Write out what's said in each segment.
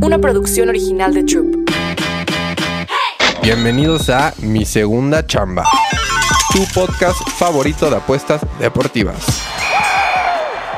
una producción original de Troop. Bienvenidos a Mi Segunda Chamba, tu podcast favorito de apuestas deportivas.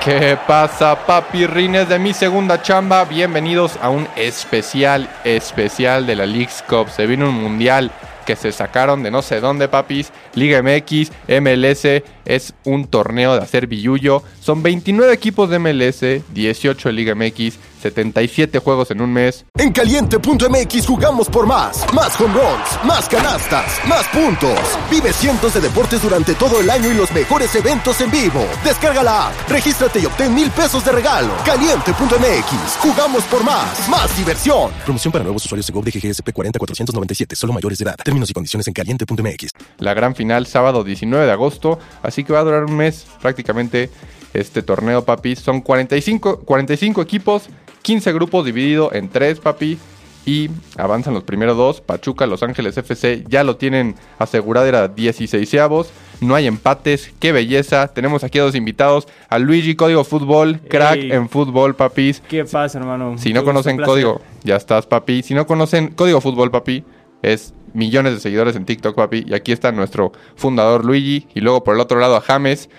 ¿Qué pasa, papirrines de mi segunda chamba? Bienvenidos a un especial, especial de la Leagues Cup. Se vino un mundial que se sacaron de no sé dónde, papis. Liga MX, MLS, es un torneo de hacer billuyo. Son 29 equipos de MLS, 18 de Liga MX, 77 juegos en un mes. En caliente.mx jugamos por más. Más home runs, más canastas, más puntos. Vive cientos de deportes durante todo el año y los mejores eventos en vivo. Descarga la app, regístrate y obtén mil pesos de regalo. Caliente.mx, jugamos por más. Más diversión. Promoción para nuevos usuarios de GOV de GGSP 40497, solo mayores de edad. Términos y condiciones en caliente.mx. La gran final sábado 19 de agosto, así que va a durar un mes prácticamente este torneo, papis. Son 45, 45 equipos, 15 grupos dividido en 3, papi. Y avanzan los primeros dos. Pachuca, Los Ángeles FC ya lo tienen asegurado, era 16 No hay empates, qué belleza. Tenemos aquí a dos invitados: a Luigi Código Fútbol, crack Ey. en fútbol, papis. ¿Qué pasa, hermano? Si no conocen código, ya estás, papi. Si no conocen código fútbol, papi, es millones de seguidores en TikTok, papi. Y aquí está nuestro fundador Luigi. Y luego por el otro lado a James.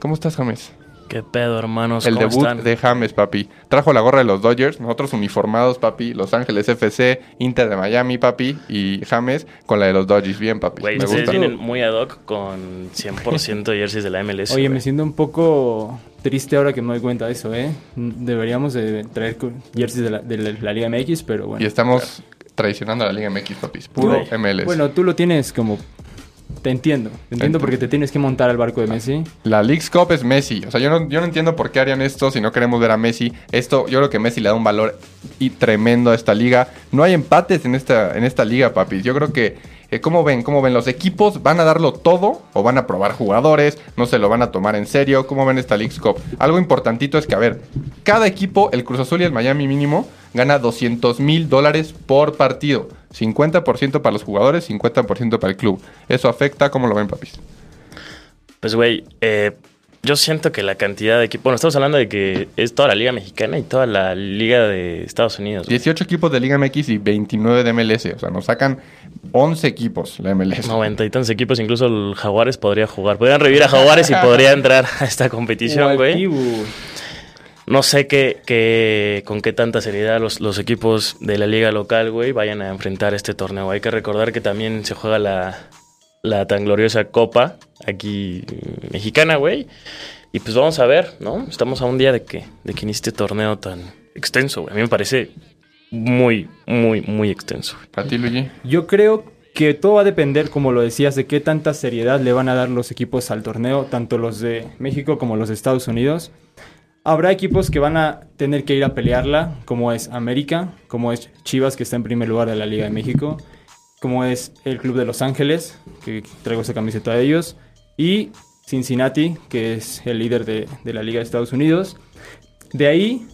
¿Cómo estás, James? ¿Qué pedo, hermanos? El ¿Cómo debut están? de James, papi. Trajo la gorra de los Dodgers, nosotros uniformados, papi. Los Ángeles FC, Inter de Miami, papi. Y James con la de los Dodgers. Bien, papi. Güey, me ustedes gusta. vienen muy ad hoc con 100% jerseys de la MLS. Oye, me siento un poco triste ahora que me doy cuenta de eso, ¿eh? Deberíamos de traer jerseys de la, de la- la Liga MX, pero bueno. Y estamos traicionando a la Liga MX, papi. Puro Tú- MLS. Bueno, tú lo tienes como... Te entiendo. Te entiendo porque te tienes que montar al barco de Messi. La League's Cup es Messi. O sea, yo no, yo no entiendo por qué harían esto si no queremos ver a Messi. Esto, yo creo que Messi le da un valor y tremendo a esta liga. No hay empates en esta, en esta liga, papis. Yo creo que, eh, ¿cómo ven? ¿Cómo ven? ¿Los equipos van a darlo todo o van a probar jugadores? ¿No se lo van a tomar en serio? ¿Cómo ven esta League's Cup? Algo importantito es que, a ver, cada equipo, el Cruz Azul y el Miami mínimo, gana 200 mil dólares por partido. 50% para los jugadores, 50% para el club. Eso afecta, ¿cómo lo ven, papis? Pues, güey, eh, yo siento que la cantidad de equipos... Bueno, estamos hablando de que es toda la Liga Mexicana y toda la Liga de Estados Unidos. güey. 18 equipos de Liga MX y 29 de MLS. O sea, nos sacan 11 equipos la MLS. Noventa y tantos equipos, incluso el Jaguares podría jugar. Podrían revivir a Jaguares y podría entrar a esta competición, güey. No sé qué, qué- con qué tanta seriedad los, los equipos de la liga local, güey, vayan a enfrentar este torneo. Hay que recordar que también se juega la, la tan gloriosa Copa aquí mm, mexicana, güey. Y pues vamos a ver, ¿no? Estamos a un día de que, de que inicie este torneo tan extenso, güey. A mí me parece muy, muy, muy extenso. ¿Para ti, Luigi? Yo creo que todo va a depender, como lo decías, de qué tanta seriedad le van a dar los equipos al torneo, tanto los de México como los de Estados Unidos. Habrá equipos que van a tener que ir a pelearla, como es América, como es Chivas, que está en primer lugar de la Liga de México, como es el Club de Los Ángeles, que traigo esa camiseta de ellos, y Cincinnati, que es el líder de, la Liga de Estados Unidos. De ahí,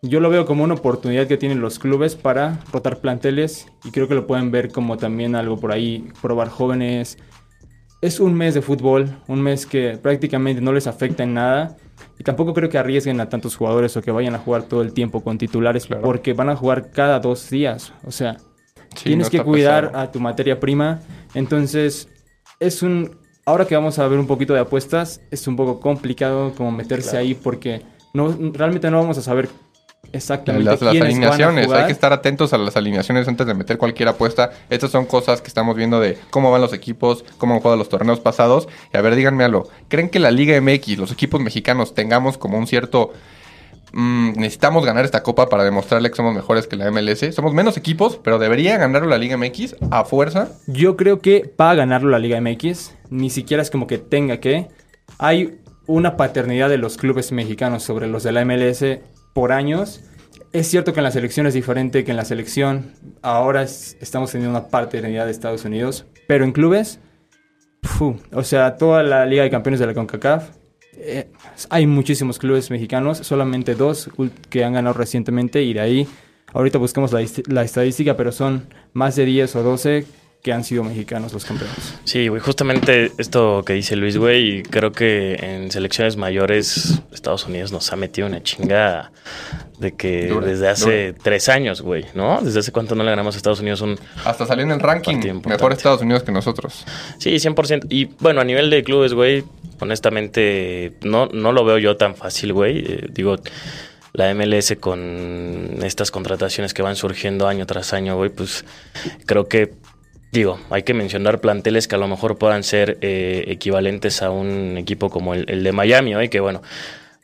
yo lo veo como una oportunidad que tienen los clubes para rotar planteles y creo que lo pueden ver como también algo por ahí, probar jóvenes. Es un mes de fútbol, un mes que prácticamente no les afecta en nada y tampoco creo que arriesguen a tantos jugadores o que vayan a jugar todo el tiempo con titulares Claro. porque van a jugar cada dos días. O sea, Sí, tienes no que cuidar a tu materia prima. Entonces, es un... Ahora que vamos a ver un poquito de apuestas, es un poco complicado como meterse Claro. ahí porque no, realmente no vamos a saber exactamente Las, las alineaciones, hay que estar atentos a las alineaciones antes de meter cualquier apuesta. Estas son cosas que estamos viendo de cómo van los equipos, cómo han jugado los torneos pasados. Y a ver, díganme algo. ¿Creen que la Liga MX, los equipos mexicanos, tengamos como un cierto... mm, necesitamos ganar esta copa para demostrarle que somos mejores que la MLS? Somos menos equipos, pero debería ganarlo la Liga MX a fuerza. Yo creo que va a ganarlo la Liga MX. Ni siquiera es como que tenga que. Hay una paternidad de los clubes mexicanos sobre los de la MLS por años. Es cierto que en la selección es diferente que en la selección. Ahora es- estamos teniendo una paternidad de Estados Unidos. Pero en clubes, o sea, toda la Liga de Campeones de la CONCACAF. eh, hay muchísimos clubes mexicanos, solamente dos que han ganado recientemente y de ahí, ahorita buscamos la, la estadística, pero son más de 10 o 12 que han sido mexicanos los campeones. Sí, güey, justamente esto que dice Luis, güey, creo que en selecciones mayores Estados Unidos nos ha metido una chinga de que Dura, desde hace dura. tres años, güey, ¿no? Desde hace cuánto no le ganamos a Estados Unidos un... Hasta salió en el ranking mejor Estados Unidos que nosotros. Sí, 100%. Y bueno, a nivel de clubes, güey, honestamente no, no lo veo yo tan fácil, güey. Eh, digo, la MLS con estas contrataciones que van surgiendo año tras año, güey, pues creo que, digo, hay que mencionar planteles que a lo mejor puedan ser eh, equivalentes a un equipo como el, el de Miami, güey, que bueno.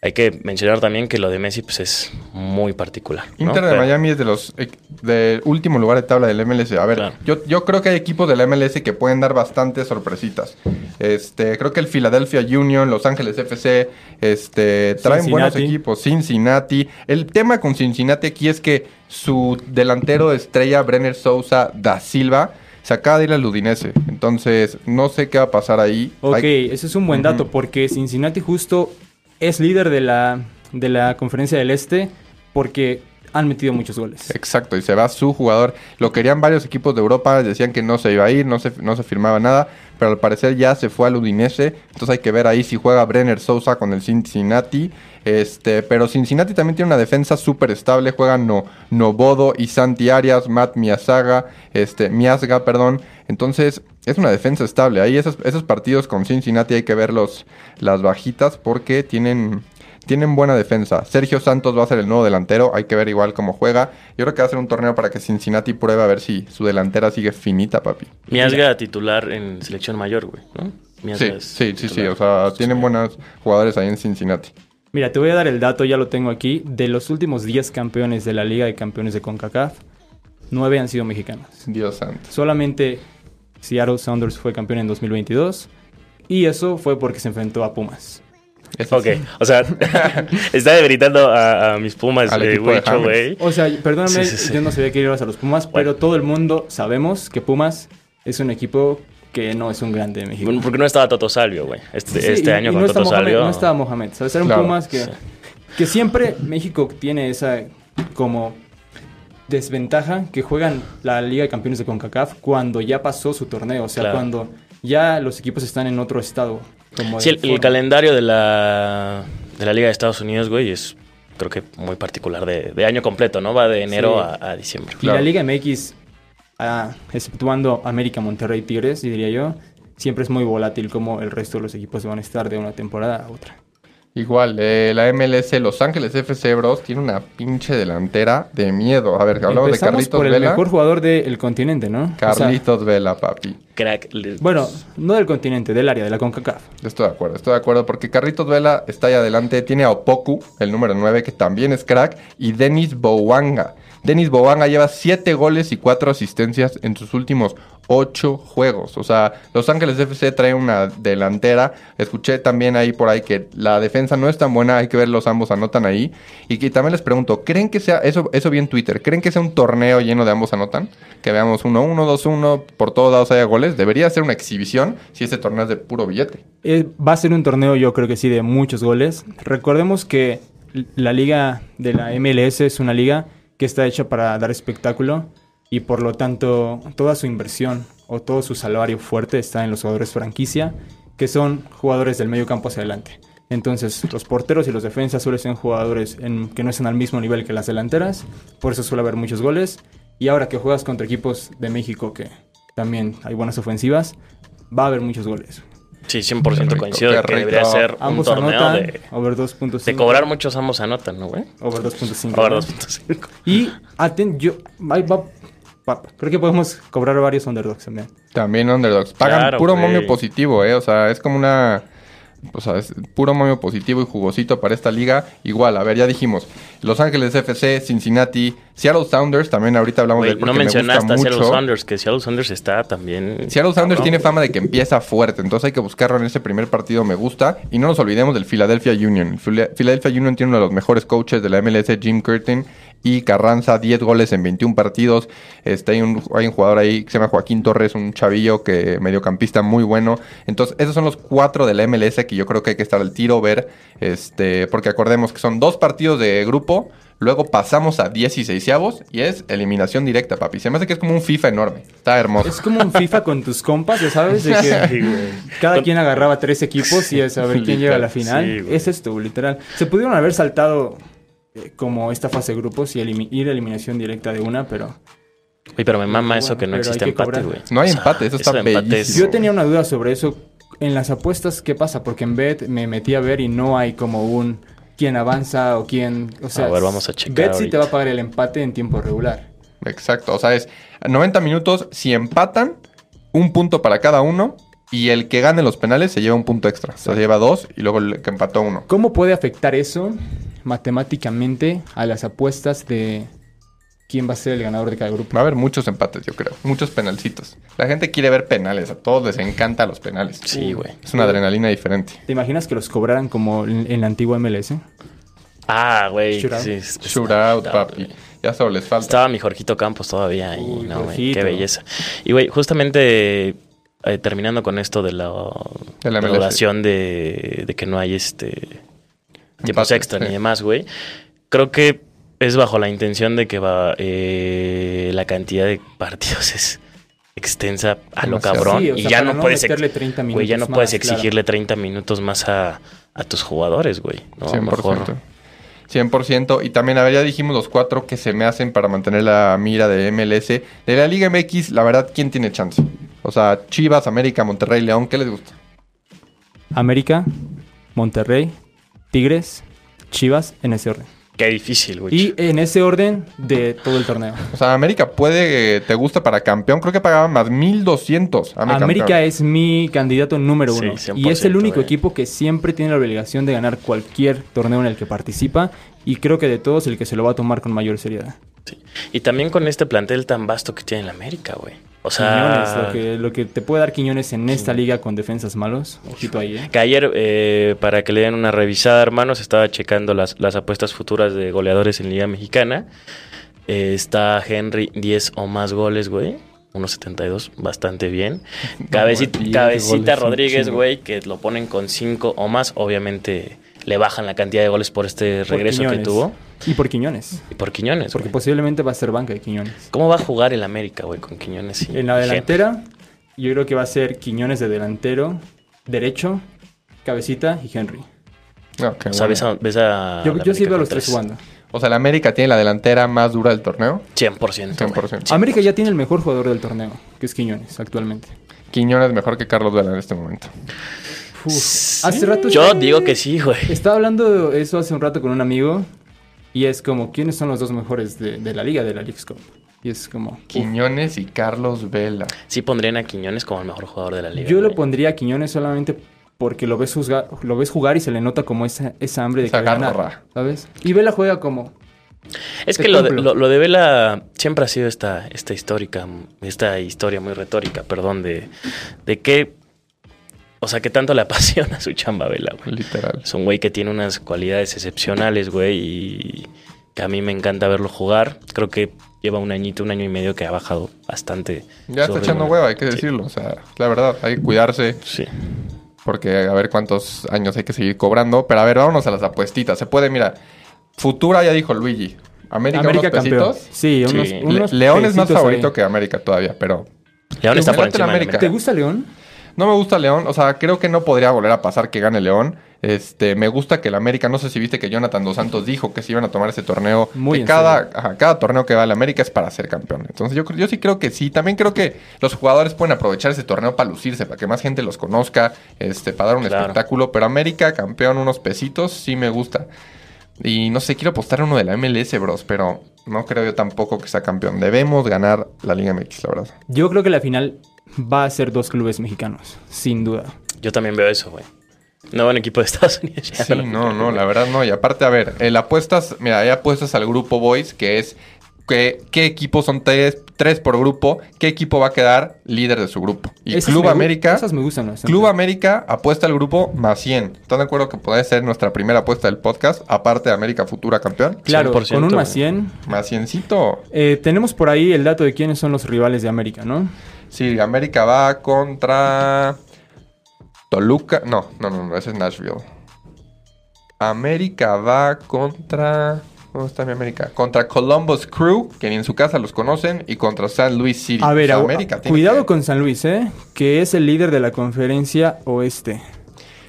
Hay que mencionar también que lo de Messi pues es muy particular. ¿no? Inter de Pero- Miami es de los eh, del último lugar de tabla del MLS. A ver, Claro. yo, yo creo que hay equipos del MLS que pueden dar bastantes sorpresitas. Este, creo que el Philadelphia Union, Los Ángeles FC, este, traen buenos equipos. Cincinnati. El tema con Cincinnati aquí es que su delantero estrella, Brenner Sousa da Silva, se acaba de ir al Udinese. Entonces, no sé qué va a pasar ahí. Ok, Hay- ese es un buen dato porque Cincinnati justo es líder de la, de la conferencia del Este porque han metido muchos goles. Exacto, y se va su jugador. Lo querían varios equipos de Europa, decían que no se iba a ir, no se, no se firmaba nada, pero al parecer ya se fue al Udinese. Entonces hay que ver ahí si juega Brenner Sousa con el Cincinnati. Este, pero Cincinnati también tiene una defensa súper estable. Juegan no, Novodo y Santi Arias, Matt Miazaga, este, Miazga, perdón. Entonces es una defensa estable. Ahí esos, esos partidos con Cincinnati hay que ver los, las bajitas porque tienen, tienen buena defensa. Sergio Santos va a ser el nuevo delantero. Hay que ver igual cómo juega. Yo creo que va a ser un torneo para que Cincinnati pruebe a ver si su delantera sigue finita, papi. Miasga titular en selección mayor, güey, ¿no? Miasga Sí, sí, sí, sí. O sea, tienen buenos jugadores ahí en Cincinnati. Mira, te voy a dar el dato, ya lo tengo aquí. De los últimos 10 campeones de la Liga de Campeones de CONCACAF, 9 han sido mexicanos. Dios santo. Solamente Seattle Sounders fue campeón en 2022 y eso fue porque se enfrentó a Pumas. Ok, o sea, está debilitando a, a mis Pumas, eh, güey. O sea, perdóname, Sí, sí, sí. yo no sabía que ibas a los Pumas, Bueno. pero todo el mundo sabemos que Pumas es un equipo que no es un grande de México. Bueno, Porque no estaba Toto Salvio, güey. Este, Sí, este y- año y con no Toto Mohamed, Salvio. No estaba Mohamed, ¿sabes? Eran Claro. Pumas que, Sí. que siempre México tiene esa como desventaja que juegan la Liga de Campeones de CONCACAF cuando ya pasó su torneo, o sea, Claro. cuando ya los equipos están en otro estado. Como Sí, el, calendario de la, de la Liga de Estados Unidos, güey, es creo que muy particular de, de año completo, ¿no? Va de enero Sí. a, a diciembre. Y Claro. la Liga MX, ah, exceptuando América, Monterrey, Tigres, diría yo, siempre es muy volátil como el resto de los equipos van a estar de una temporada a otra. Igual, eh, la MLS Los Ángeles FC Bros tiene una pinche delantera de miedo. A ver, hablamos de Carlitos por el Vela. mejor jugador del continente, ¿no? O sea, Carlitos Vela, papi. Crack. bueno, no del continente, del área, de la CONCACAF. Estoy de acuerdo, estoy de acuerdo porque Carlitos Vela está ahí adelante. Tiene a Opoku, el número 9, que también es crack, y Denis Bouanga. Denis Bouanga lleva 7 goles y 4 asistencias en sus últimos 8 juegos. O sea, Los Ángeles FC trae una delantera. Escuché también ahí por ahí que la defensa no es tan buena, hay que ver los ambos anotan ahí. Y que también les pregunto, ¿creen que sea, eso, eso vi en Twitter, ¿creen que sea un torneo lleno de ambos anotan? Que veamos 1-1, 2-1, por todos lados haya goles. Debería ser una exhibición si este torneo es de puro billete. Eh, va a ser un torneo, yo creo que sí, de muchos goles. Recordemos que la liga de la MLS es una liga que está hecha para dar espectáculo y por lo tanto toda su inversión o todo su salario fuerte está en los jugadores franquicia, que son jugadores del medio campo hacia adelante. Entonces, los porteros y los defensas suelen ser jugadores que no están al mismo nivel que las delanteras, por eso suele haber muchos goles. Y ahora que juegas contra equipos de México que también hay buenas ofensivas, va a haber muchos goles. Sí, 100% Qué rico, coincido que debería rico. ser un Ambos torneo anotan de, over 2.5. de cobrar muchos ambos anotan, ¿no, güey? Over 2.5. Ahora ¿no? 2.5. Y aten, yo, va- va- creo que podemos cobrar varios underdogs también. También underdogs. Pagan Claro, puro güey. momio positivo, ¿eh? O sea, es como una... O sea, es puro momio positivo y jugosito para esta liga. Igual, a ver, ya dijimos. Los Ángeles FC, Cincinnati, Seattle Sounders, también ahorita hablamos Güey, de no me gusta mencionaste a Seattle mucho. Saunders, que Seattle Saunders está también... Seattle Sounders tiene fama de que empieza fuerte, entonces hay que buscarlo en ese primer partido, me gusta. Y no nos olvidemos del Philadelphia Union. El Phila- Philadelphia Union tiene uno de los mejores coaches de la MLS, Jim Curtin, y Carranza, 10 goles en 21 partidos. Este, hay, un, hay un jugador ahí que se llama Joaquín Torres, un chavillo que mediocampista muy bueno. Entonces, esos son los cuatro de la MLS que yo creo que hay que estar al tiro, ver, este, porque acordemos que son dos partidos de grupo, Luego pasamos a 16 y es eliminación directa, papi. Se me hace que es como un FIFA enorme. Está hermoso. Es como un FIFA con tus compas, ya sabes, de que cada quien agarraba tres equipos y es a ver quién llega a la final. Sí, es esto, literal. Se pudieron haber saltado eh, como esta fase de grupos y ir a eliminación directa de una, pero Oye, pero me mama Bueno, eso que no existe que empate, güey. No hay empate, eso está de empate es- yo tenía una duda sobre eso. En las apuestas, ¿qué pasa? Porque en Bet me metí a ver y no hay como un quién avanza o quién... O sea, A ver, vamos a checar Bet sí te va a pagar el empate en tiempo regular. Exacto. O sea, es 90 minutos. Si empatan, un punto para cada uno. Y el que gane los penales se lleva un punto extra. O sea, se lleva dos y luego el que empató uno. ¿Cómo puede afectar eso matemáticamente a las apuestas de quién va a ser el ganador de cada grupo? Va a haber muchos empates, yo creo. Muchos penalcitos. La gente quiere ver penales. A todos les encanta los penales. Sí, güey. Es una adrenalina diferente. ¿Te imaginas que los cobraran como en, en la antigua MLS? Ah, güey. Shootout. Sí, Shootout, papi. Ya solo les falta. Estaba mi Jorgito Campos todavía ahí, Uy, no, güey, qué belleza. Y, güey, justamente eh, terminando con esto de la, De la de de, de que no hay este tiempos Empate, extra sí. ni demás, güey. Creo que es bajo la intención de que va eh, la cantidad de partidos es extensa a lo Demasiado. cabrón Sí, o y ya no no puedes ex- meterle 30 güey, ya no minutos puedes más, claro. exigirle 30 minutos más a, a tus jugadores, güey. No, 100%. mejor 100%. Y también, a ver, ya dijimos los cuatro que se me hacen para mantener la mira de MLS. De la Liga MX, la verdad, ¿quién tiene chance? O sea, Chivas, América, Monterrey, León, ¿qué les gusta? América, Monterrey, Tigres, Chivas, en ese orden. Qué difícil, güey. Y en ese orden de todo el torneo. O sea, América puede, eh, te gusta para campeón. Creo que pagaba más 1200. América, América campeón. es mi candidato número Sí, uno. 100%, y es el único güey. equipo que siempre tiene la obligación de ganar cualquier torneo en el que participa. Y creo que de todos el que se lo va a tomar con mayor seriedad. Sí. Y también con este plantel tan vasto que tiene el América, güey. O sea, Quiñones, lo que, lo que te puede dar Quiñones en esta liga con defensas malos. Ojito ahí, ¿eh? que ayer, eh, para que le den una revisada, hermanos, estaba checando las, las apuestas futuras de goleadores en Liga Mexicana. Eh, está Henry 10 o más goles, güey. 1.72, bastante bien. Cabecita, güey, 10 Cabecita Rodríguez, güey, que lo ponen con 5 o más. Obviamente le bajan la cantidad de goles por este Por regreso que tuvo. Y por Quiñones. Y por Quiñones, Porque güey. posiblemente va a ser banca de Quiñones. ¿Cómo va a jugar el América, güey, con Quiñones? y En la Henry? delantera, yo creo que va a ser Quiñones de delantero, derecho, Cabecita y Henry. No, qué O sea, bueno. ves a, ves a Yo, yo sí veo a los tres jugando. O sea, la América tiene la delantera más dura del torneo. 100%. güey. 100%. América ya tiene el mejor jugador del torneo, que es Quiñones actualmente. Quiñones mejor que Carlos Vela en este momento. Uf. Hace rato Yo estaba- digo que sí, güey. Estaba hablando de eso hace un rato con un amigo y es como, ¿quiénes son los dos mejores de, de la liga, de la Leagues Cup? Y es como, uf. Quiñones y Carlos Vela. Sí pondrían a Quiñones como el mejor jugador de la liga. yo lo pondría a Quiñones solamente porque lo ves, juzga- lo ves jugar y se le nota como esa, esa hambre de garra. ganar, ¿sabes? Y Vela juega como, Es que lo de, cumplo. lo, lo de Vela siempre ha sido esta, esta histórica, esta historia muy retórica, perdón, de, de que, o sea, que tanto le apasiona su chamba a Vela, güey. Literal. Es un güey que tiene unas cualidades excepcionales, güey, y que a mí me encanta verlo jugar. Creo que lleva un añito, un año y medio que ha bajado bastante. Ya está echando hueva, hay que Sí, decirlo. O sea, la verdad, hay que cuidarse. Sí. Porque a ver cuántos años hay que seguir cobrando. Pero a ver, vámonos a las apuestitas. Se puede, mira. Futura ya dijo Luigi. América, América unos campeón. pesitos. Sí, unos, Sí. Le- unos León es más favorito ahí. que América todavía, pero León ¿Te está por encima de América? ¿Te gusta León? No me gusta León. O sea, creo que no podría volver a pasar que gane León. Este, me gusta que el América, no sé si viste que Jonathan Dos Santos dijo que se iban a tomar ese torneo. Muy que cada, ajá, cada torneo que va a la América es para ser campeón. Entonces yo, yo sí creo que sí. También creo que los jugadores pueden aprovechar ese torneo para lucirse, para que más gente los conozca, este, para dar un Claro. espectáculo. Pero América, campeón, unos pesitos, sí me gusta. Y no sé, quiero apostar a uno de la MLS, bros, pero no creo yo tampoco que sea campeón. Debemos ganar la Liga MX, la verdad. Yo creo que la final va a ser dos clubes mexicanos, sin duda. Yo también veo eso, güey. No buen equipo de Estados Unidos. ya Sí, no, no, la verdad no. Y aparte, a ver, el apuestas, mira, hay apuestas al grupo Boys, que es que, qué equipos son tres, tres por grupo, qué equipo va a quedar líder de su grupo. Y Esas Club me América, Esas me gustan bastante. Club América apuesta al grupo más 100. ¿Están de acuerdo que puede ser nuestra primera apuesta del podcast? Aparte de América Futura campeón. Claro, 100%, con un más güey. 100. Más 100cito. Eh, tenemos por ahí el dato de quiénes son los rivales de América, ¿no? Sí, América va contra Toluca. No, no, no, no, ese es Nashville. América va contra ¿Dónde está mi América? Contra Columbus Crew, que ni en su casa los conocen, y contra San Luis City. A ver, O sea, agu- América cuidado que- con San Luis, ¿eh? Que es el líder de la conferencia oeste.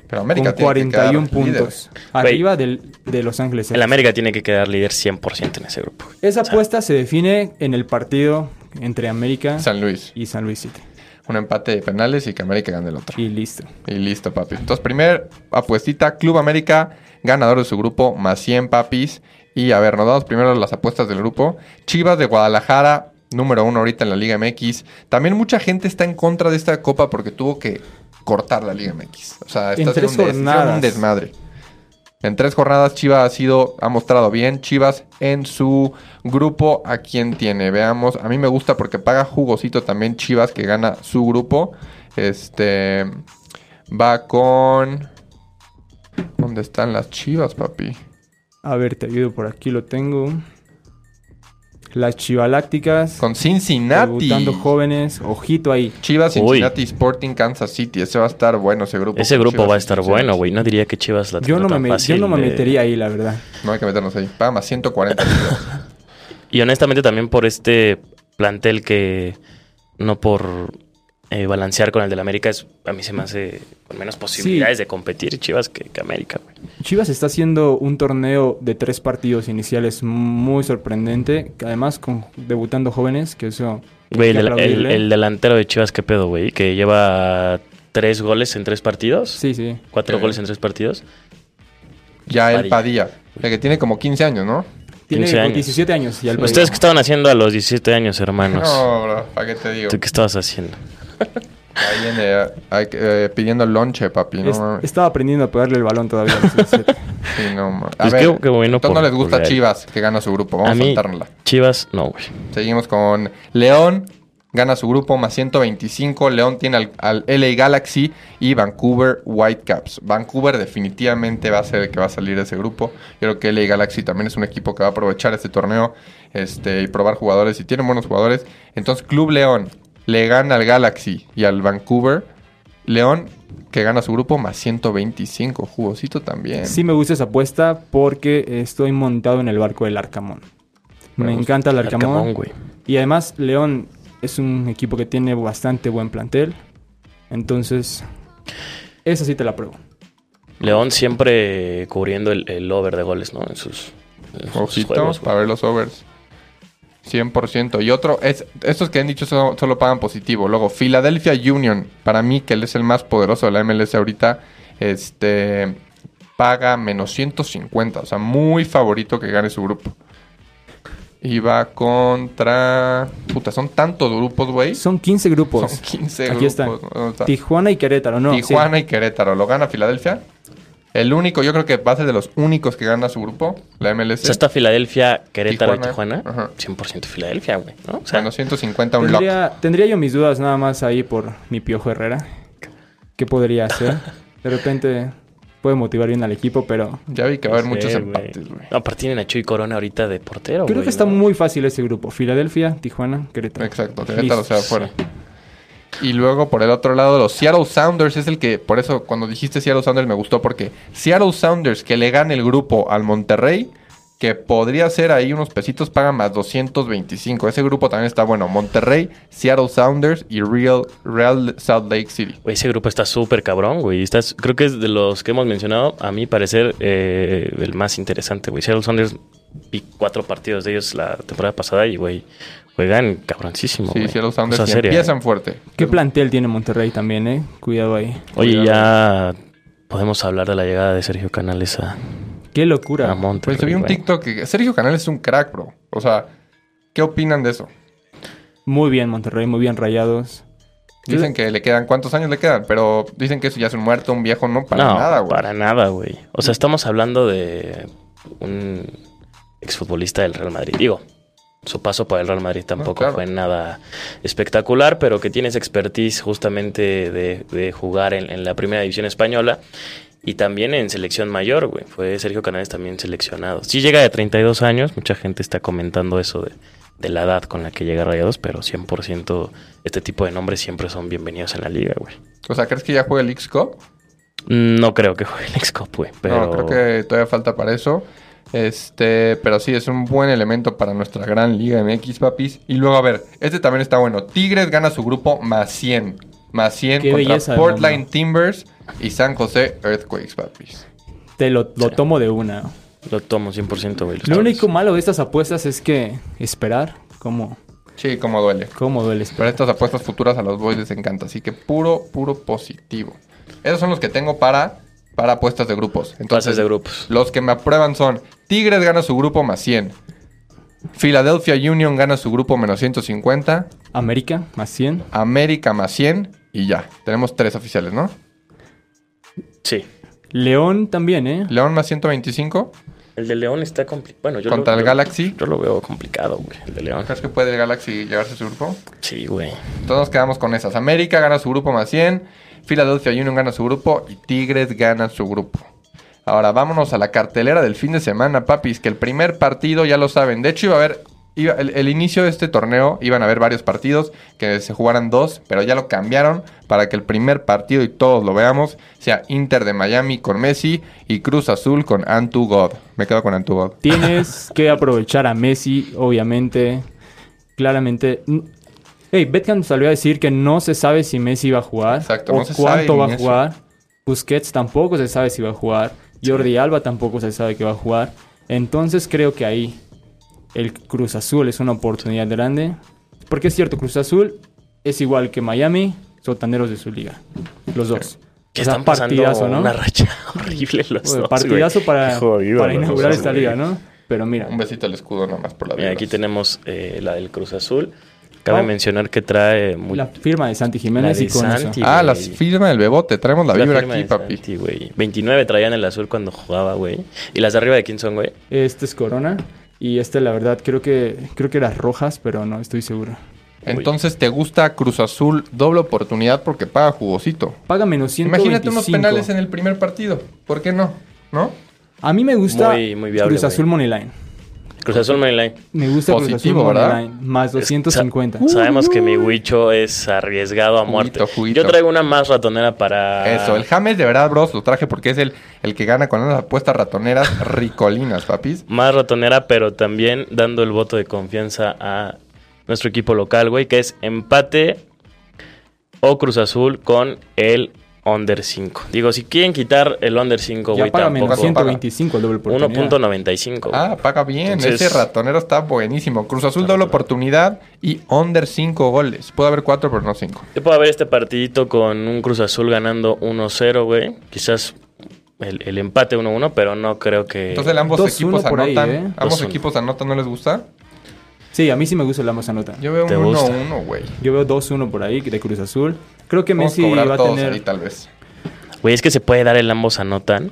Pero América con tiene que quedar 41 líder. puntos. Arriba del, de Los Ángeles. El América tiene que quedar líder 100% en ese grupo. Esa apuesta se define en el partido entre América San Luis. y San Luis City. Un empate de penales y que América gane el otro. Y listo. Y listo, papi. Entonces, primer apuestita, Club América, ganador de su grupo, más 100 papis. Y a ver, nos damos primero las apuestas del grupo. Chivas de Guadalajara, número uno ahorita en la Liga MX. También mucha gente está en contra de esta copa porque tuvo que cortar la Liga MX. O sea, está En haciendo un, des- un desmadre. En tres jornadas Chivas ha sido, ha mostrado bien. Chivas en su grupo, ¿a quién tiene? Veamos. A mí me gusta porque paga jugosito también Chivas que gana su grupo. Este va con. ¿Dónde están las Chivas, papi? A ver, te ayudo por aquí, lo tengo. Las Chivalácticas. Con Cincinnati. Debutando jóvenes. Ojito ahí. Chivas, Uy. Cincinnati, Sporting, Kansas City. Ese va a estar bueno, ese grupo. Ese grupo Chivas va a estar bueno, güey. No diría que Chivas la Yo no, me, tan me- fácil yo no me de- metería ahí, la verdad. No hay que meternos ahí. Paga más 140. Chivas. Y honestamente también por este plantel que no por eh, balancear con el del América es, a mí se me hace con menos posibilidades de competir Chivas que, que América, güey. Chivas está haciendo un torneo de tres partidos iniciales muy sorprendente. que Además, con debutando jóvenes, que eso. Güey, el, delantero de Chivas, qué pedo, güey, que lleva tres goles en tres partidos. Sí, sí. Cuatro Sí. goles en tres partidos. ya el Padilla. Padilla. El que tiene como 15 años, ¿no? Tiene 15 años. 17 años. Y al ¿Ustedes qué estaban haciendo a los 17 años, hermanos? No, bro. ¿Para qué te digo? ¿Tú qué estabas haciendo? Ahí viene eh, que- eh, pidiendo lonche, papi. No, Es- estaba aprendiendo a pegarle el balón todavía. a los 17. Sí, no, A Pues ver, qué bueno entonces no por- les gusta por. Chivas, que gana su grupo. Vamos a a, mí, saltárnosla. Chivas, no, güey. Seguimos con León. Gana su grupo más 125. León tiene al, al LA Galaxy y Vancouver Whitecaps. Vancouver definitivamente va a ser el que va a salir de ese grupo. Yo creo que LA Galaxy también es un equipo que va a aprovechar este torneo este, y probar jugadores. Y tienen buenos jugadores. Entonces, Club León le gana al Galaxy y al Vancouver. León que gana su grupo más 125. Jugosito también. sí, me gusta esa apuesta porque estoy montado en el barco del Arcamón. Me, encanta el Arcamón. Arcamón, güey. Y además, León es un equipo que tiene bastante buen plantel. Entonces, esa sí te la pruebo. León siempre cubriendo el, el over de goles, ¿no? En sus, en sus juegos, para ver los overs. 100%. Y otro, es estos que han dicho solo, solo pagan positivo. Luego, Philadelphia Union, para mí, que él es el más poderoso de la MLS ahorita, este paga menos 150. O sea, muy favorito que gane su grupo. Y va contra... Puta, son tantos grupos, güey. Son 15 grupos. Son 15 Aquí grupos. están. Tijuana y Querétaro, ¿no? Tijuana sí. y Querétaro. ¿Lo gana Filadelfia? El único, yo creo que va a ser de los únicos que gana su grupo, la MLS. O sea, está Filadelfia, Querétaro Tijuana. y Tijuana. Ajá. 100% Filadelfia, güey, ¿no? O sea, Bueno, 150 un lock. Tendría, tendría yo mis dudas nada más ahí por mi Piojo Herrera. ¿Qué podría hacer? De repente puede motivar bien al equipo, pero Ya vi que va a haber muchos güey. empates, güey. No, aparte tienen a Chuy Corona ahorita de portero, creo que está ¿no? muy fácil ese grupo. Filadelfia, Tijuana, Querétaro. Exacto, Querétaro se va afuera. Y luego por el otro lado, los Seattle Sounders es el que, por eso cuando dijiste Seattle Sounders me gustó, porque Seattle Sounders que le gane el grupo al Monterrey, que podría ser ahí unos pesitos, pagan más 225. Ese grupo también está bueno. Monterrey, Seattle Sounders y Real, Real Salt Lake City. Ese grupo está súper cabrón, güey. Estás, creo que es de los que hemos mencionado, a mi parecer, eh, el más interesante, güey. Seattle Sounders, vi cuatro partidos de ellos la temporada pasada y, güey, juegan cabroncísimo, Sí, güey. Seattle Sounders y seria, empiezan eh. fuerte. ¿Qué plantel tiene Monterrey también, eh? Cuidado ahí. Oye, ya podemos hablar de la llegada de Sergio Canales a, Qué locura. a Monterrey, Pues subí un. TikTok que Sergio Canales es un crack, bro. O sea, ¿qué opinan de eso? Muy bien, Monterrey, muy bien rayados. Dicen que le quedan, ¿cuántos años le quedan? Pero dicen que eso ya es un muerto, un viejo, no, para no, nada, güey. para nada, güey. O sea, estamos hablando de un exfutbolista del Real Madrid. Digo, su paso por el Real Madrid tampoco claro. fue nada espectacular, pero que tiene esa expertise justamente de, de jugar en, en la primera división española y también en selección mayor, güey. Fue Sergio Canales también seleccionado. Sí llega de 32 años, mucha gente está comentando eso de, de la edad con la que llega a Rayados, pero 100% este tipo de nombres siempre son bienvenidos en la liga, güey. O sea, ¿crees que ya juega el X-Cup? No creo que juegue el X-Cup, güey. Pero... No, creo que todavía falta para eso. Este, pero sí, es un buen elemento para nuestra gran Liga MX, papis. Y luego, a ver, este también está bueno. Tigres gana su grupo más 100. Más 100 Qué contra belleza Portland nombre. Timbers y San José Earthquakes, papis. Te lo, lo tomo de una. Lo tomo 100%, güey. Lo único malo de estas apuestas es que esperar, ¿cómo, Sí, como duele. cómo duele Pero esperar? estas apuestas futuras a los boys les encanta. Así que puro, puro positivo. Esos son los que tengo para, para apuestas de grupos. Entonces, Pases de grupos. Los que me aprueban son Tigres gana su grupo más 100. Philadelphia Union gana su grupo menos 150. América, más 100. América más 100. Y ya. Tenemos tres oficiales, ¿no? Sí. León también, ¿eh? León más 125. El de León está complicado. Bueno, yo Contra lo, el yo- Galaxy. Yo lo veo complicado, güey. El de León. ¿Crees que puede el Galaxy llevarse a su grupo? Sí, güey. Entonces nos quedamos con esas. América gana su grupo más 100. Philadelphia Union gana su grupo. Y Tigres gana su grupo. Ahora vámonos a la cartelera del fin de semana, papis. Que el primer partido ya lo saben. De hecho, iba a haber. el, el inicio de este torneo iban a haber varios partidos que se jugaran dos, pero ya lo cambiaron para que el primer partido y todos lo veamos sea Inter de Miami con Messi y Cruz Azul con Antu God. Me quedo con Antu God. Tienes que aprovechar a Messi, obviamente. Claramente. Hey, Beckham salió a decir que no se sabe si Messi va a jugar. Exacto, o no se sabe cuánto va a eso. jugar. Busquets tampoco se sabe si va a jugar. Jordi Alba tampoco se sabe que va a jugar. Entonces creo que ahí el Cruz Azul es una oportunidad grande. Porque es cierto, Cruz Azul es igual que Miami, sotaneros de su liga. Los dos. Que O sea, están pasando partidazo, ¿no? una racha horrible los Joder, dos, partidazo güey. para, para inaugurar esta liga, ¿no? Pero mira, Un besito al escudo nomás por la vida. Aquí tenemos eh, la del Cruz Azul. Cabe Vamos. mencionar que trae muy... la firma de Santi Jiménez La y con Santi. eso. Ah, güey. las firmas del bebote. Traemos la, la vibra firma aquí, de papi. Santi, güey. 29 traían el azul cuando jugaba, güey. ¿Y las de arriba de quién son, güey? Este es Corona. Y este, la verdad, creo que creo que eran rojas, pero no estoy seguro. Entonces, ¿te gusta Cruz Azul doble oportunidad porque paga jugosito? Paga menos 125. Imagínate unos penales en el primer partido. ¿Por qué no? ¿No? A mí me gusta Muy- muy viable, Cruz. Azul Moneyline. Cruz Azul Mainline. Me gusta Positivo, Cruz Azul ¿verdad? Moneyline. Más 250. Sa- sabemos que mi Huicho es arriesgado a muerte. Juguito, juguito. Yo traigo una más ratonera para... Eso, el James de verdad, bros, lo traje porque es el, el que gana con unas apuestas ratoneras ricolinas, papis. Más ratonera, pero también dando el voto de confianza a nuestro equipo local, güey, que es empate o Cruz Azul con el Under 5. Digo, si quieren quitar el Under 5, Ya güey, menos tampoco. paga. 125 el doble oportunidad. 1.95. güey. Ah, paga bien. Entonces- Ese ratonero está buenísimo. Cruz Azul doble oportunidad y under 5 goles. Puede haber 4, pero no 5. Yo puedo ver este partidito con un Cruz Azul ganando 1-0, güey. Quizás el, el empate 1-1, pero no creo que... Entonces, ambos 2-1 equipos por ahí, anotan. ¿eh? Ambos 2-1. equipos anotan, ¿no les gusta? Sí, a mí sí me gusta la más anota. Yo veo un ¿Te gusta? 1-1, güey. Yo veo 2-1 por ahí de Cruz Azul. Creo que Vamos Messi va a tener... ahí, tal vez. Güey, es que se puede dar el ambos anotan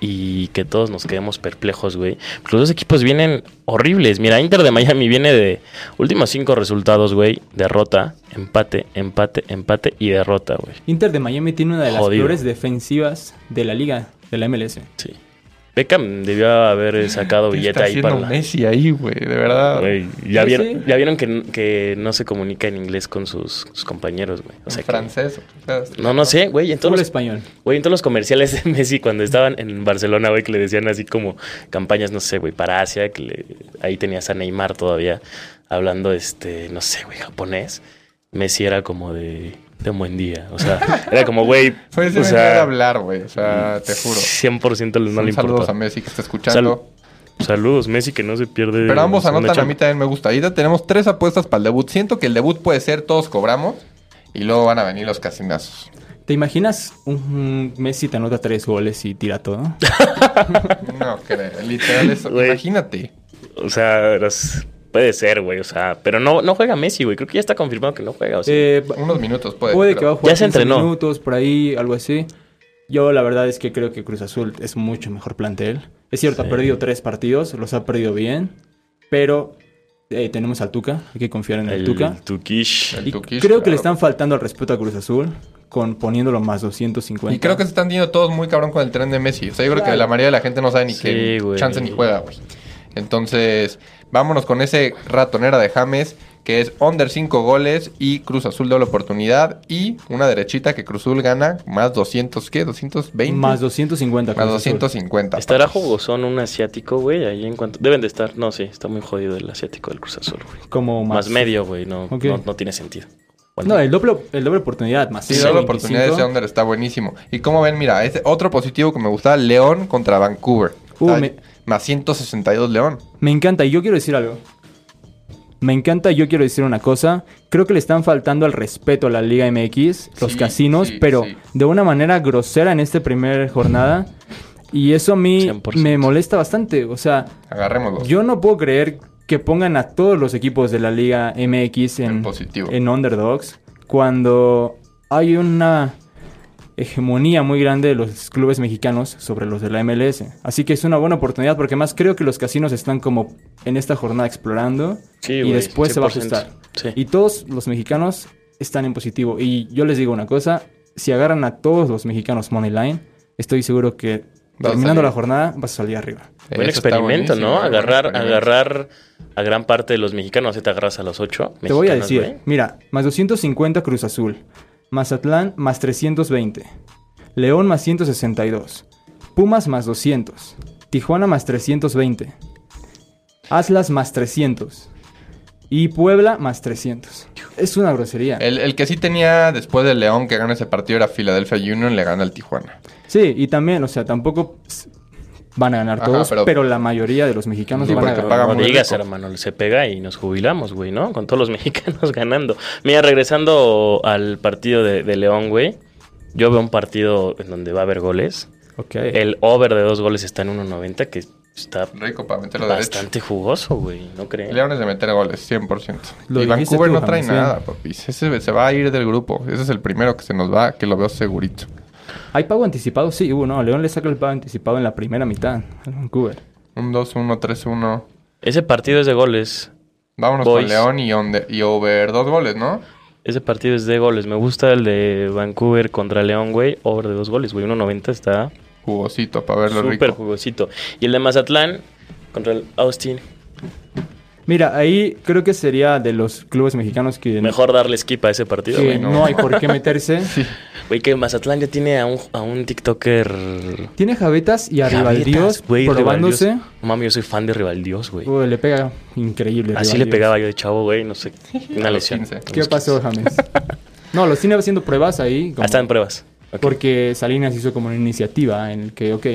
y que todos nos quedemos perplejos, güey. Porque Los dos equipos vienen horribles. Mira, Inter de Miami viene de últimos cinco resultados, güey. Derrota, empate, empate, empate y derrota, güey. Inter de Miami tiene una de las Jodido. peores defensivas de la liga, de la MLS. Sí. Beckham debió haber sacado ¿Qué billete está ahí para la... Messi ahí, güey? De verdad. Güey, ya, Sí, vieron, sí. ya vieron que, que no se comunica en inglés con sus, sus compañeros, güey. O En sea que- francés. o sea, No, no sé, güey. En todos los español. Güey, en todos los comerciales de Messi cuando estaban en Barcelona, güey, que le decían así como campañas, no sé, güey, para Asia, que le- ahí tenías a Neymar todavía hablando, este, no sé, güey, japonés. Messi era como de, de un buen día, o sea, era como, güey, Fue ese o manera de sea, hablar, güey. O sea, te juro. 100% no Un le saludos importa. a Messi que está escuchando. Saludos, Messi, que no se pierde. Pero ambos anotan, a mí también me gusta. Ahí ya tenemos tres apuestas para el debut. Siento que el debut puede ser todos cobramos y luego van a venir los casinazos. ¿Te imaginas un Messi te anota tres goles y tira todo? No creo, literal eso. Imagínate. O sea, las- puede ser, güey, o sea, pero no, no juega Messi, güey, creo que ya está confirmado que no juega, o sea. Eh, Unos minutos puede. puede que va a jugar Ya se 15 entrenó. minutos, por ahí, algo así. Yo la verdad es que creo que Cruz Azul es mucho mejor plantel. Es cierto, Sí. ha perdido tres partidos, los ha perdido bien, pero eh, tenemos al Tuca, hay que confiar en el, el Tuca. Tukish. El Y Tukish, creo que le están faltando al respeto a Cruz Azul con poniéndolo más 250. Y creo que se están yendo todos muy cabrón con el tren de Messi. O sea, yo creo que la mayoría de la gente no sabe ni Sí, que güey. chance ni juega, güey. Entonces, vámonos con ese ratonera de James, que es under 5 goles y Cruz Azul doble oportunidad. Y una derechita que Cruz Azul gana más 200, ¿qué? 220. Más 250. Más Cruz Azul. 250. ¿Estará papis. jugosón un asiático, güey? Ahí en cuanto... Deben de estar. No, sí, está muy jodido el asiático del Cruz Azul, güey. Como Más, más, medio, güey. No, no, no tiene sentido. No, el doble, el doble oportunidad más. Sí, el doble oportunidad de 25. ese under está buenísimo. Y como ven, mira, este otro positivo que me gusta, León contra Vancouver. Uh, me- Más 162 León. Me encanta, y yo quiero decir algo. Me encanta, y yo quiero decir una cosa. Creo que le están faltando al respeto a la Liga MX, los Sí, casinos, sí, pero sí. de una manera grosera en esta primera jornada. Y eso a mí 100%. me molesta bastante. O sea, Agarrémoslos. yo no puedo creer que pongan a todos los equipos de la Liga MX en, En positivo. en underdogs cuando hay una hegemonía muy grande de los clubes mexicanos sobre los de la MLS. Así que es una buena oportunidad porque más creo que los casinos están como en esta jornada explorando Sí, y güey, después se va a 100%. ajustar. Sí. Y todos los mexicanos están en positivo. Y yo les digo una cosa, si agarran a todos los mexicanos money line, estoy seguro que Vas terminando la jornada vas a salir arriba. Buen experimento, ¿no? Agarrar, experimento. agarrar a gran parte de los mexicanos. Si te agarras a los ocho. Te voy a mexicanos, decir, güey. mira, más 250 Cruz Azul, Mazatlán más 320, León más 162, Pumas más 200, Tijuana más 320, Atlas más 300 y Puebla más 300. Es una grosería. El, el que sí tenía después del León que gana ese partido era Philadelphia Union, le gana al Tijuana. Sí, y también, o sea, tampoco van a ganar Ajá, todos, pero- pero, la mayoría de los mexicanos Sí, van a ganar. no digas, rico. hermano, se pega y nos jubilamos, güey, ¿no? Con todos los mexicanos ganando. Mira, regresando al partido de, de León, güey. Yo veo un partido en donde va a haber goles. Ok. El over de dos goles está en 1.90, que está Rico para meterlo derecho. bastante jugoso, güey. ¿No creen? León es de meter goles, 100%. Lo y Vancouver tú, no trae James, nada, papis. Ese se va a ir del grupo. Ese es el primero que se nos va, que lo veo segurito. ¿Hay pago anticipado? Sí, hubo, no. León le saca el pago anticipado en la primera mitad al Vancouver. Un 2-1, 3-1. Ese partido es de goles. Vámonos Boys. con León y, y over dos goles, ¿no? Ese partido es de goles. Me gusta el de Vancouver contra León, güey. Over de dos goles, güey. 1.90 está Jugosito para verlo súper rico. jugosito. Y el de Mazatlán contra el Austin. Mira, ahí creo que sería de los clubes mexicanos que, Mejor darle skip a ese partido, que güey. no. hay por qué meterse. Güey, que Mazatlán ya tiene a un, a un TikToker. Tiene Javetas y a güey, probándose. No mami, yo soy fan de Rivaldios, güey. Uy, le pega increíble. Así le pegaba yo de chavo, güey. No sé. Una lesión. 15. ¿Qué pasó, James? no, los tiene haciendo pruebas ahí. como- Ah, está en pruebas. Porque Salinas hizo como una iniciativa en el que, ok,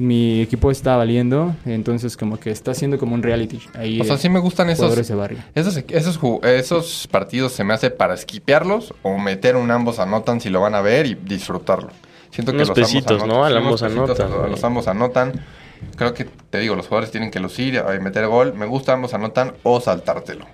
mi equipo está valiendo, entonces como que está haciendo como un reality ahí. O sea, sí me gustan esos, esos, esos, partidos se me hace para esquipearlos o meter un ambos anotan si lo van a ver y disfrutarlo. Siento que Unos los ambos pesitos, anotan. ¿no? Al Sí, ambos anotan. Los ambos anotan. Creo que, te digo, los jugadores tienen que lucir, eh, meter gol. Me gusta ambos anotan o saltártelo.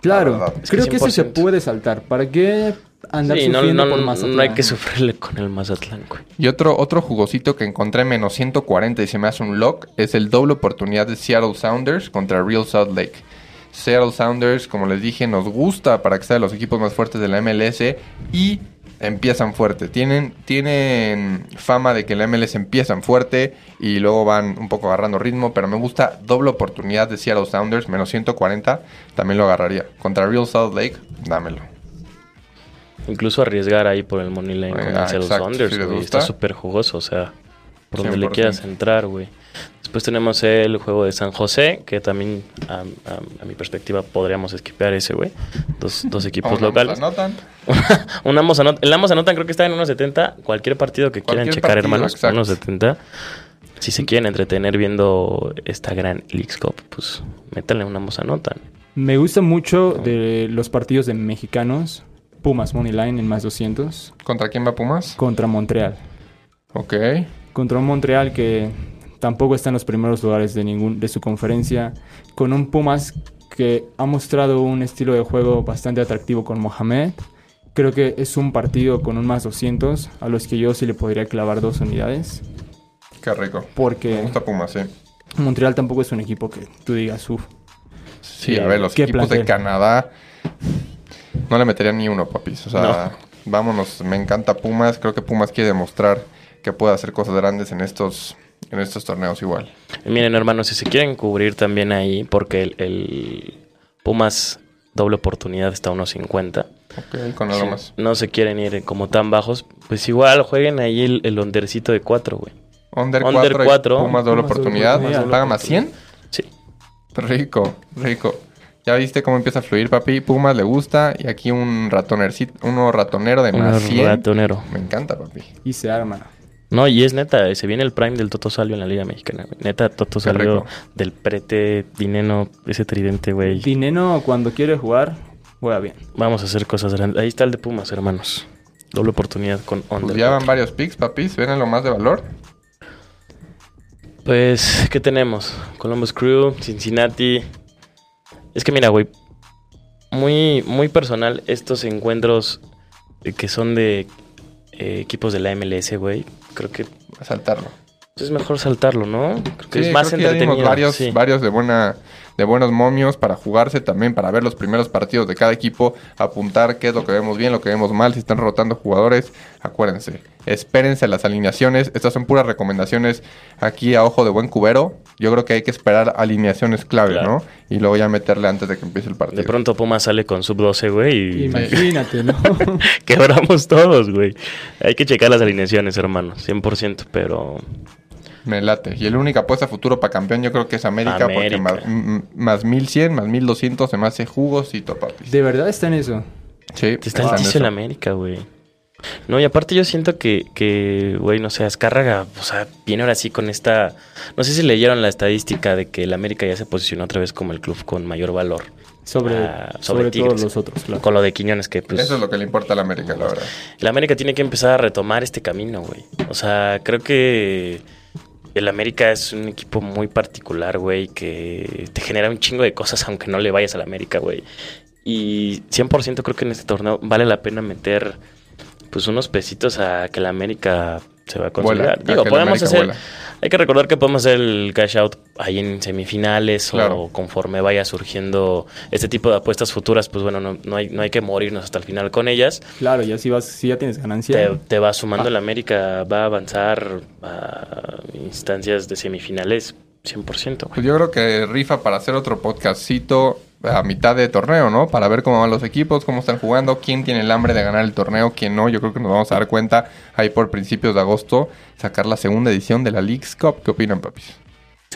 Claro, verdad. Es que creo que ese se 100%. puede saltar. ¿Para qué andar Sí, no, sufriendo no, por no, Mazatlán? no hay que sufrirle con el Mazatlán, güey. Y otro, otro jugosito que encontré menos 140 y se me hace un lock es el doble oportunidad de Seattle Sounders contra Real Salt Lake. Seattle Sounders, como les dije, nos gusta para que sea de los equipos más fuertes de la MLS y empiezan fuerte. Tienen, tienen fama de que la MLS empiezan fuerte y luego van un poco agarrando ritmo, pero me gusta doble oportunidad de Seattle Sounders, menos 140, también lo agarraría. Contra Real Salt Lake, dámelo. Incluso arriesgar ahí por el money line con Ah, el Seattle si. Está súper jugoso, o sea, por donde le 100%. quieras entrar, güey. Después tenemos el juego de San José, que también, a, a- a mi perspectiva, podríamos esquipear ese, güey. Dos, dos equipos locales. anotan. Un ambos anot- el ambos anotan creo que está en 1.70. Cualquier partido que quieran checar, partido, hermanos, exacto. 1.70. Si se quieren entretener viendo esta gran Leagues Cup, pues métanle un ambos anotan. Me gusta mucho de los partidos de mexicanos. Pumas Money Line en más 200 ¿Contra quién va Pumas? contra Montreal. Ok. Contra un Montreal que tampoco está en los primeros lugares de ningún de su conferencia. Con un Pumas que ha mostrado un estilo de juego bastante atractivo con Mohamed. Creo que es un partido con un más 200 a los que yo sí le podría clavar dos unidades. Qué rico. Me Porque gusta Pumas, sí. Montreal tampoco es un equipo que tú digas, uff. Sí, a ver, los ¿Qué equipos de? Canadá no le meterían ni uno, papis. O sea, No. vámonos, me encanta Pumas. Creo que Pumas quiere demostrar que puede hacer cosas grandes en estos, en estos torneos igual. Y miren, hermanos, si se quieren cubrir también ahí, porque el, el Pumas doble oportunidad está a unos 50. Ok, con algo Si más. no se quieren ir como tan bajos, pues igual jueguen ahí el, el ondercito de 4, güey. Under, Under 4, cuatro. Pumas doble Pumas doble oportunidad. oportunidad. ¿Paga más 100? Sí. Rico, rico. Ya viste cómo empieza a fluir, papi. Pumas le gusta. Y aquí un ratonercito, uno ratonero de más Un 100. ratonero. Me encanta, papi. Y se arma. No, y es neta, se viene el prime del Toto Salvio en la Liga Mexicana, güey. Neta, Toto Salvio del prete, Dineno, ese tridente, güey. Dineno cuando quiere jugar, juega bien. Vamos a hacer cosas grandes. Ahí está el de Pumas, hermanos. Doble oportunidad con Pues ya van varios picks, papi. ¿Ven lo más de valor? Pues, ¿qué tenemos? Columbus Crew, Cincinnati. Es que mira, güey, muy, muy personal estos encuentros que son de eh, equipos de la MLS, güey. Creo que A saltarlo. es mejor saltarlo, ¿no? Creo que Sí, es más creo que ya entretenido. varios, sí. varios de buena de buenos momios para jugarse también, para ver los primeros partidos de cada equipo, apuntar qué es lo que vemos bien, lo que vemos mal, si están rotando jugadores, acuérdense, espérense las alineaciones, estas son puras recomendaciones aquí a ojo de buen cubero, yo creo que hay que esperar alineaciones clave, Claro. ¿no? Y luego ya meterle antes de que empiece el partido. De pronto Pumas sale con sub-12, güey, y Imagínate, ¿no? quebramos todos, güey. Hay que checar las alineaciones, hermano, 100%, pero Me late. Y el única apuesta a futuro para campeón yo creo que es América, porque más, más 1100, más 1200 se me hace jugosito, papi. De verdad está en eso. Sí, Te está en el América, güey. No, y aparte yo siento que, que, güey, no sé, Azcárraga, o sea, viene ahora sí con esta... No sé si leyeron la estadística de que el América ya se posicionó otra vez como el club con mayor valor. Sobre, Ah, sobre, todos los otros, claro. Con lo de Quiñones, que pues... Eso es lo que le importa a la América, la verdad. El América tiene que empezar a retomar este camino, güey. O sea, creo que el América es un equipo muy particular, güey, que te genera un chingo de cosas aunque no le vayas al América, güey. Y 100% creo que en este torneo vale la pena meter pues unos pesitos a que la América se va a consolidar. Digo, la podemos hacer... vuela. Hay que recordar que podemos hacer el cash out ahí en semifinales Claro. o conforme vaya surgiendo este tipo de apuestas futuras, pues bueno, no, no hay, no hay que morirnos hasta el final con ellas Claro, ya si vas, si ya tienes ganancia. te, te va Ah. sumando el América, va a avanzar a instancias de semifinales 100%. güey. Pues yo creo que rifa para hacer otro podcastcito a mitad de torneo, ¿no? Para ver cómo van los equipos, cómo están jugando, quién tiene el hambre de ganar el torneo, quién no. Yo creo que nos vamos a dar cuenta ahí por principios de agosto sacar la segunda edición de la League's Cup. ¿Qué opinan, papis?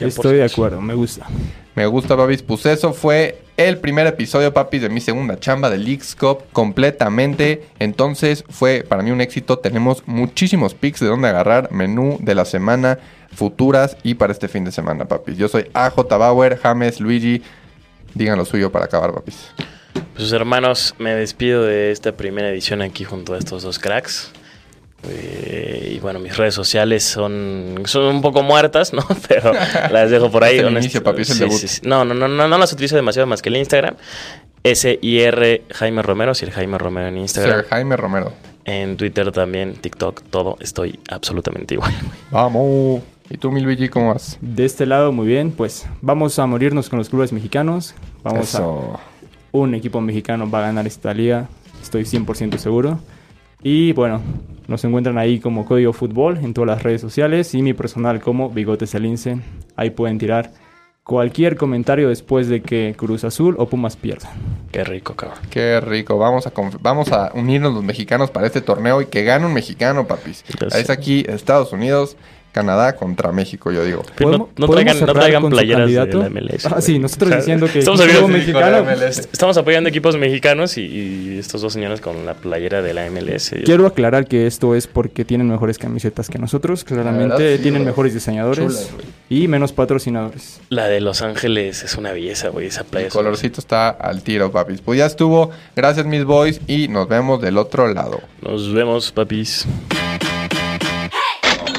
Estoy de acuerdo, me gusta. Me gusta, papis. Pues eso fue el primer episodio, papis, de mi segunda chamba de League's Cup completamente. Entonces fue para mí un éxito. Tenemos muchísimos picks de dónde agarrar. Menú de la semana, futuras y para este fin de semana, papis. Yo soy AJ Bauer, James, Luigi. Digan lo suyo para acabar, papis. Pues hermanos, me despido de esta primera edición aquí junto a estos dos cracks. Eh, y bueno, mis redes sociales son, son un poco muertas, ¿no? Pero las dejo por ahí. Inicio, papi, es el Sí, debut. sí, sí. No, no, no, no, no las utilizo demasiado más que el Instagram. S-I-R Jaime Romero, si el Jaime Romero en Instagram. Sir Jaime Romero. En Twitter también, TikTok, todo. Estoy absolutamente igual. Vamos. ¿Y tú, mi Luigi, cómo vas? De este lado, muy bien. Pues vamos a morirnos con los clubes mexicanos. Vamos a Eso. un equipo mexicano va a ganar esta liga, estoy 100% seguro. Y bueno, nos encuentran ahí como Código Fútbol en todas las redes sociales y mi personal como Bigotes Salince. Ahí pueden tirar cualquier comentario después de que Cruz Azul o Pumas pierdan. Qué rico, cabrón. Qué rico. Vamos a, vamos a unirnos los mexicanos para este torneo y que gane un mexicano, papis. Sé. Es aquí Estados Unidos, Canadá contra México, yo digo. Pero no, ¿Podemos- no podemos traigan, no traigan playeras de candidato? la MLS. Ah, sí, nosotros O sea, diciendo que estamos mexicano. estamos apoyando equipos mexicanos y, y estos dos señores con la playera de la MLS. Quiero aclarar que esto es porque tienen mejores camisetas que nosotros, La claramente verdad, sí, tienen mejores diseñadores y menos patrocinadores. La de Los Ángeles es una belleza, güey. Esa playa El colorcito está al tiro, papis. Pues ya estuvo. Gracias, mis boys. Y nos vemos del otro lado. Nos vemos, papis.